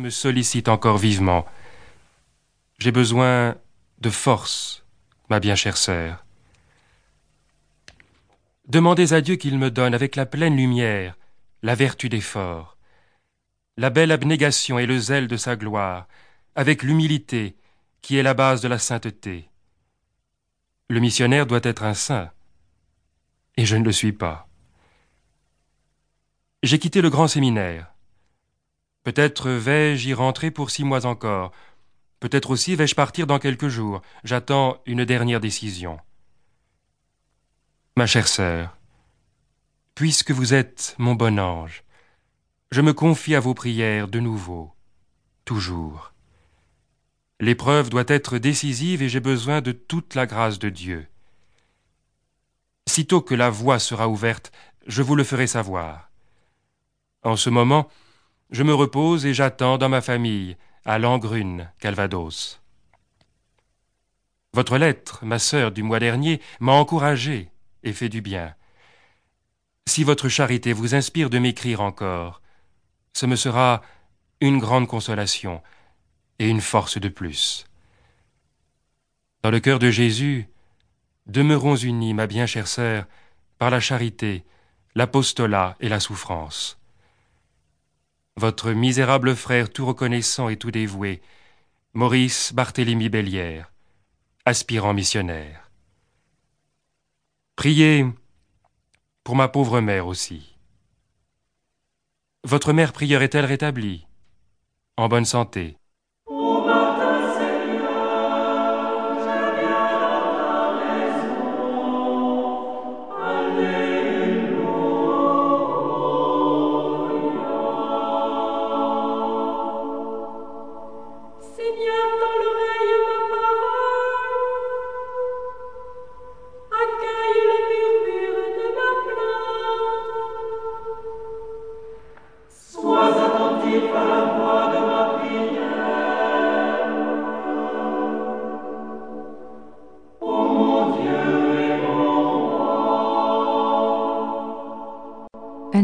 me sollicite encore vivement. J'ai besoin de force, ma bien chère sœur. Demandez à Dieu qu'il me donne avec la pleine lumière la vertu d'effort, la belle abnégation et le zèle de sa gloire, avec l'humilité qui est la base de la sainteté. Le missionnaire doit être un saint, et je ne le suis pas. J'ai quitté le grand séminaire. Peut-être vais-je y rentrer pour six mois encore. Peut-être aussi vais-je partir dans quelques jours. J'attends une dernière décision. Ma chère sœur, puisque vous êtes mon bon ange, je me confie à vos prières de nouveau, toujours. L'épreuve doit être décisive et j'ai besoin de toute la grâce de Dieu. Sitôt que la voie sera ouverte, je vous le ferai savoir. En ce moment, je me repose et j'attends dans ma famille, à Langrune, Calvados. Votre lettre, ma sœur, du mois dernier, m'a encouragé et fait du bien. Si votre charité vous inspire de m'écrire encore, ce me sera une grande consolation et une force de plus. Dans le cœur de Jésus, demeurons unis, ma bien chère sœur, par la charité, l'apostolat et la souffrance. Votre misérable frère tout reconnaissant et tout dévoué, Maurice Barthélemy Bellière, aspirant missionnaire. Priez pour ma pauvre mère aussi. Votre mère prieure est-elle rétablie? En bonne santé «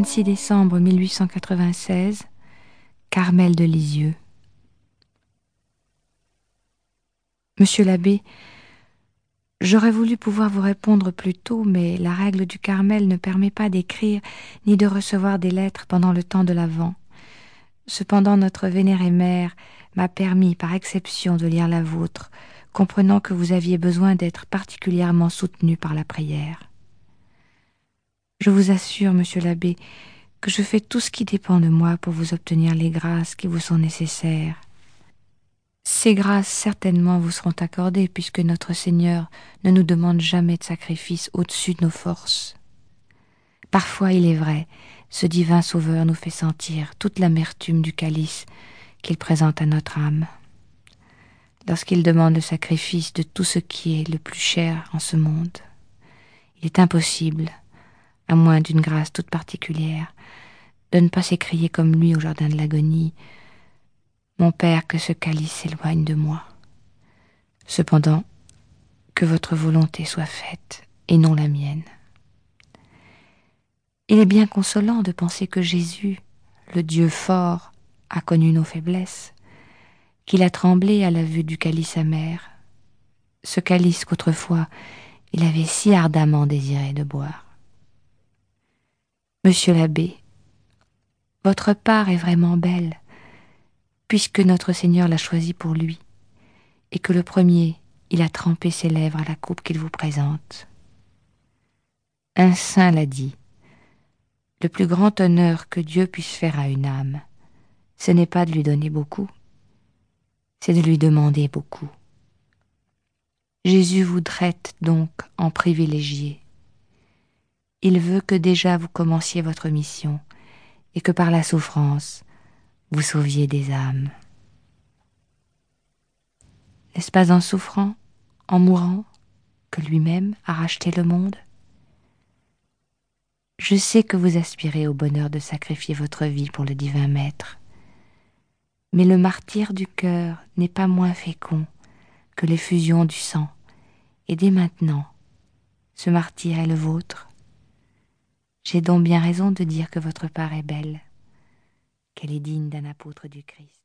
26 décembre 1896, Carmel de Lisieux. Monsieur l'abbé, j'aurais voulu pouvoir vous répondre plus tôt, mais la règle du Carmel ne permet pas d'écrire ni de recevoir des lettres pendant le temps de l'Avent. Cependant, notre vénérée mère m'a permis par exception de lire la vôtre, comprenant que vous aviez besoin d'être particulièrement soutenu par la prière. Je vous assure, monsieur l'abbé, que je fais tout ce qui dépend de moi pour vous obtenir les grâces qui vous sont nécessaires. Ces grâces certainement vous seront accordées puisque notre Seigneur ne nous demande jamais de sacrifice au-dessus de nos forces. Parfois, il est vrai, ce divin Sauveur nous fait sentir toute l'amertume du calice qu'il présente à notre âme. Lorsqu'il demande le sacrifice de tout ce qui est le plus cher en ce monde, il est impossible, moins d'une grâce toute particulière, de ne pas s'écrier comme lui au jardin de l'agonie Mon Père, que ce calice s'éloigne de moi. Cependant, que votre volonté soit faite et non la mienne. Il est bien consolant de penser que Jésus, le Dieu fort, a connu nos faiblesses, qu'il a tremblé à la vue du calice amer, ce calice qu'autrefois il avait si ardemment désiré de boire. Monsieur l'abbé, votre part est vraiment belle, puisque notre Seigneur l'a choisi pour lui, et que le premier, il a trempé ses lèvres à la coupe qu'il vous présente. Un saint l'a dit, le plus grand honneur que Dieu puisse faire à une âme, ce n'est pas de lui donner beaucoup, c'est de lui demander beaucoup. Jésus vous traite donc en privilégié. Il veut que déjà vous commenciez votre mission et que par la souffrance, vous sauviez des âmes. N'est-ce pas en souffrant, en mourant, que lui-même a racheté le monde? Je sais que vous aspirez au bonheur de sacrifier votre vie pour le divin Maître. Mais le martyr du cœur n'est pas moins fécond que l'effusion du sang, et dès maintenant, ce martyr est le vôtre. J'ai donc bien raison de dire que votre part est belle, qu'elle est digne d'un apôtre du Christ.